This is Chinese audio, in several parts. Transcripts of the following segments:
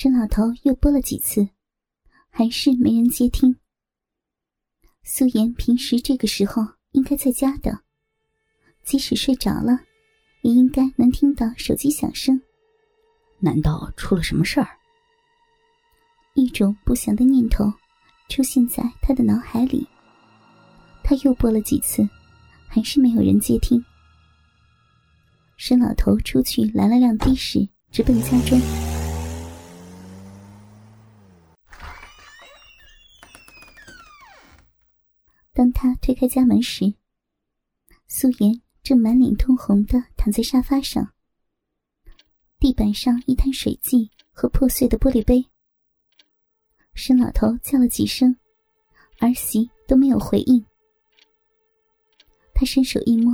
沈老头又拨了几次，还是没人接听。素颜平时这个时候应该在家的，即使睡着了，也应该能听到手机响声。难道出了什么事儿？一种不祥的念头出现在他的脑海里。他又拨了几次，还是没有人接听。沈老头出去拦了辆的士，直奔家中。当他推开家门时，素颜正满脸通红的躺在沙发上，地板上一滩水迹和破碎的玻璃杯。沈老头叫了几声，儿媳都没有回应。他伸手一摸，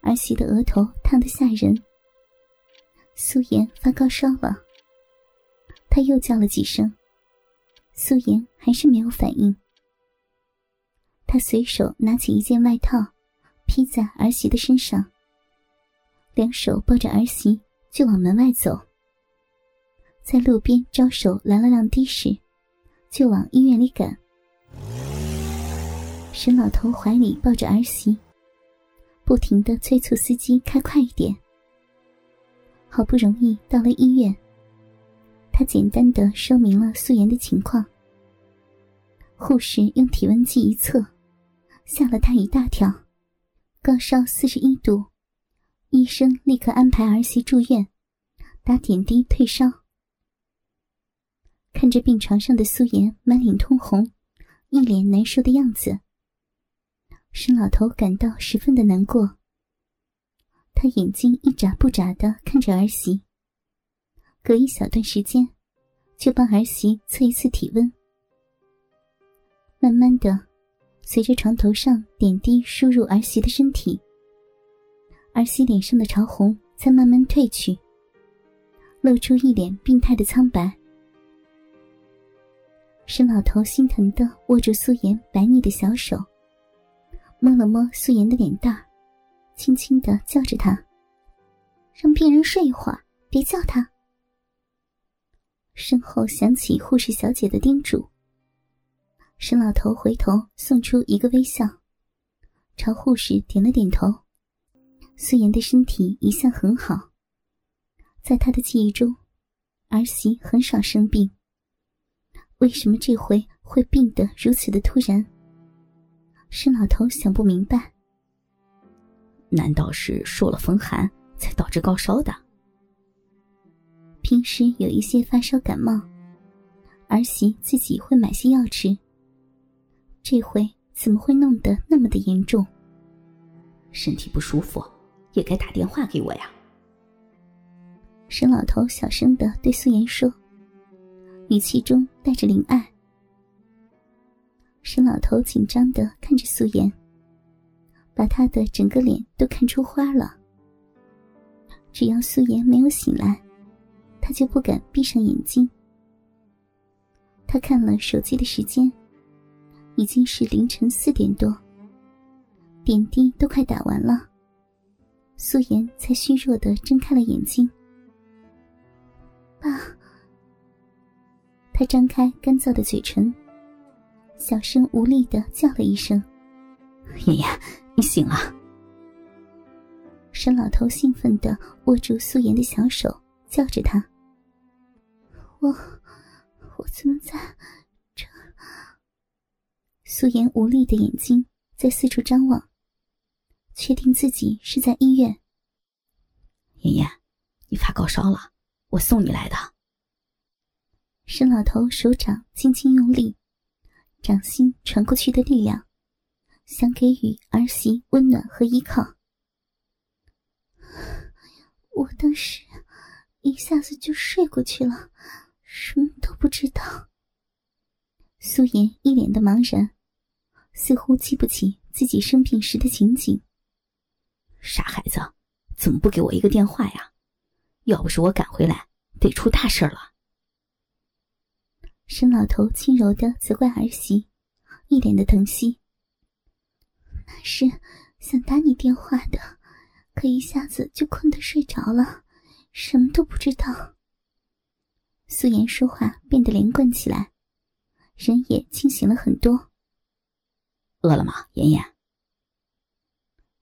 儿媳的额头烫得吓人。素颜发高烧了。他又叫了几声，素颜还是没有反应。他随手拿起一件外套，披在儿媳的身上，两手抱着儿媳就往门外走。在路边招手拦了辆的士，就往医院里赶。沈老头怀里抱着儿媳，不停的催促司机开快一点。好不容易到了医院，他简单的说明了素颜的情况。护士用体温计一测。吓了他一大跳，高烧四十一度，医生立刻安排儿媳住院，打点滴退烧。看着病床上的苏颜满脸通红，一脸难受的样子，沈老头感到十分的难过。他眼睛一眨不眨的看着儿媳，隔一小段时间，就帮儿媳测一次体温，慢慢的。随着床头上点滴输入儿媳的身体，儿媳脸上的潮红才慢慢褪去，露出一脸病态的苍白。沈老头心疼的握住素颜白腻的小手，摸了摸素颜的脸蛋轻轻的叫着她：“让病人睡一会儿，别叫他。”身后响起护士小姐的叮嘱。沈老头回头送出一个微笑，朝护士点了点头。素颜的身体一向很好，在他的记忆中，儿媳很少生病。为什么这回会病得如此的突然？沈老头想不明白。难道是受了风寒才导致高烧的？平时有一些发烧感冒，儿媳自己会买些药吃。这回怎么会弄得那么的严重？身体不舒服，也该打电话给我呀。沈老头小声的对素颜说，语气中带着怜爱。沈老头紧张的看着素颜，把他的整个脸都看出花了。只要素颜没有醒来，他就不敢闭上眼睛。他看了手机的时间。已经是凌晨四点多，点滴都快打完了，素颜才虚弱的睁开了眼睛。爸，他张开干燥的嘴唇，小声无力的叫了一声：“爷爷，你醒了。”沈老头兴奋的握住素颜的小手，叫着他：“我，我怎么在？”素颜无力的眼睛在四处张望，确定自己是在医院。妍妍，你发高烧了，我送你来的。沈老头手掌轻轻用力，掌心传过去的力量，想给予儿媳温暖和依靠。我当时一下子就睡过去了，什么都不知道。素颜一脸的茫然。似乎记不起自己生病时的情景。傻孩子，怎么不给我一个电话呀？要不是我赶回来，得出大事了。沈老头轻柔的责怪儿媳，一脸的疼惜。那是想打你电话的，可一下子就困得睡着了，什么都不知道。素颜说话变得连贯起来，人也清醒了很多。饿了吗，妍妍？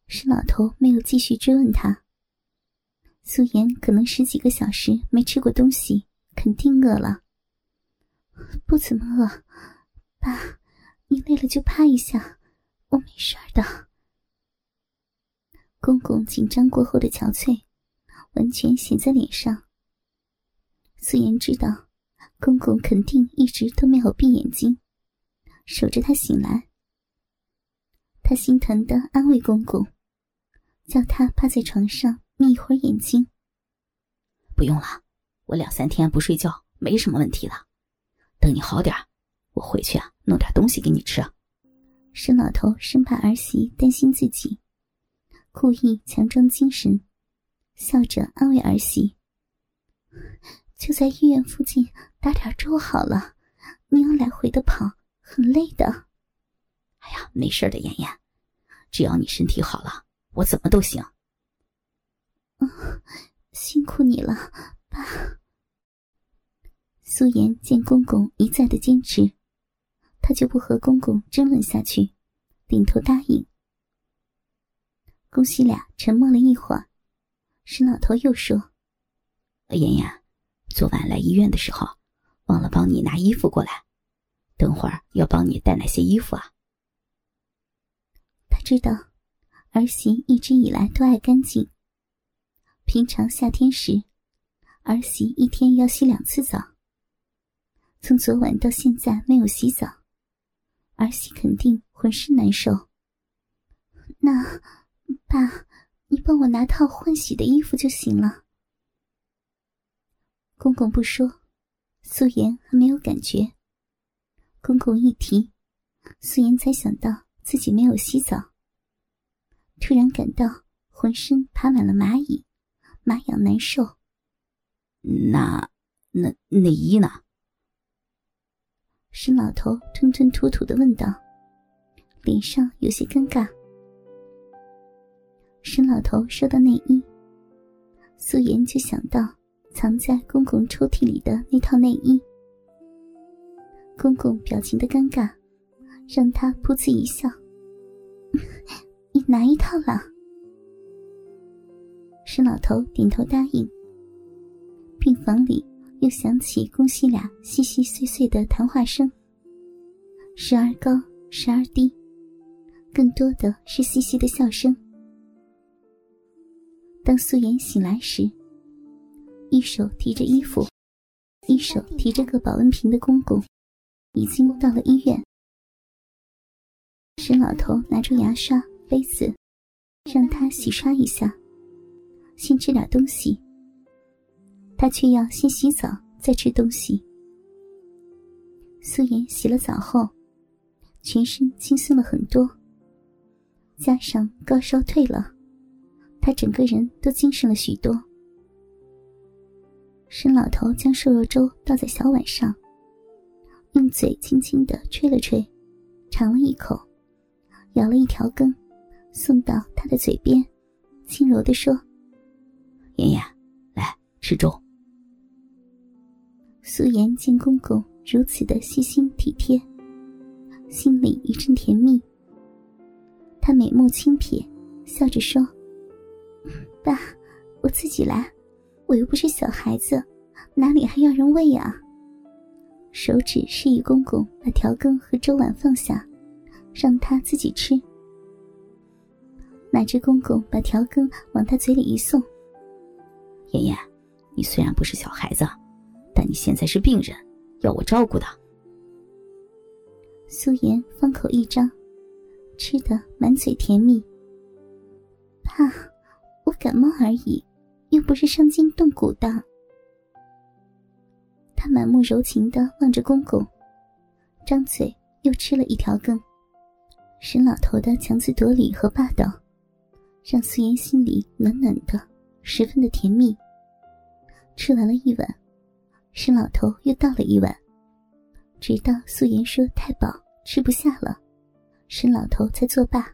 是老头没有继续追问他。素颜可能十几个小时没吃过东西，肯定饿了。不怎么饿，爸，你累了就趴一下，我没事的。公公紧张过后的憔悴，完全写在脸上。素颜知道，公公肯定一直都没有闭眼睛，守着他醒来。他心疼的安慰公公，叫他趴在床上眯一会儿眼睛。不用了，我两三天不睡觉没什么问题了。等你好点我回去啊弄点东西给你吃。沈老头生怕儿媳担心自己，故意强装精神，笑着安慰儿媳。就在医院附近打点粥好了，你要来回的跑，很累的。哎呀，没事的，妍妍，只要你身体好了，我怎么都行。嗯，辛苦你了，爸。苏妍见公公一再的坚持，她就不和公公争论下去，点头答应。公媳俩沉默了一会儿，沈老头又说：“妍妍。”昨晚来医院的时候，忘了帮你拿衣服过来，等会儿要帮你带哪些衣服啊？知道儿媳一直以来都爱干净。平常夏天时，儿媳一天要洗两次澡。从昨晚到现在没有洗澡，儿媳肯定浑身难受。那，爸，你帮我拿套换洗的衣服就行了。公公不说，素颜还没有感觉。公公一提，素颜才想到自己没有洗澡，突然感到浑身爬满了蚂蚁，麻痒难受。那那内衣呢？沈老头吞吞吐吐的问道，脸上有些尴尬。沈老头说到内衣，素颜就想到。藏在公公抽屉里的那套内衣，公公表情的尴尬，让他噗呲一笑：“你拿一套了。”沈老头点头答应。病房里又响起公媳俩细细碎碎的谈话声，时而高，时而低，更多的是嘻嘻的笑声。当素颜醒来时。一手提着衣服，一手提着个保温瓶的公公，已经到了医院。沈老头拿出牙刷、杯子，让他洗刷一下，先吃点东西。他却要先洗澡再吃东西。素颜洗了澡后，全身轻松了很多，加上高烧退了，他整个人都精神了许多。沈老头将瘦肉粥倒在小碗上，用嘴轻轻的吹了吹，尝了一口，咬了一条根，送到他的嘴边，轻柔的说：“妍妍，来吃粥。”素颜见公公如此的细心体贴，心里一阵甜蜜。他美目轻瞥，笑着说：“爸，我自己来。”我又不是小孩子，哪里还要人喂啊？手指示意公公把调羹和粥碗放下，让他自己吃。哪知公公把调羹往他嘴里一送：“妍妍，你虽然不是小孩子，但你现在是病人，要我照顾的。”素颜方口一张，吃的满嘴甜蜜。爸，我感冒而已。又不是伤筋动骨的。他满目柔情的望着公公，张嘴又吃了一条羹。沈老头的强词夺理和霸道，让素颜心里暖暖的，十分的甜蜜。吃完了一碗，沈老头又倒了一碗，直到素颜说太饱吃不下了，沈老头才作罢。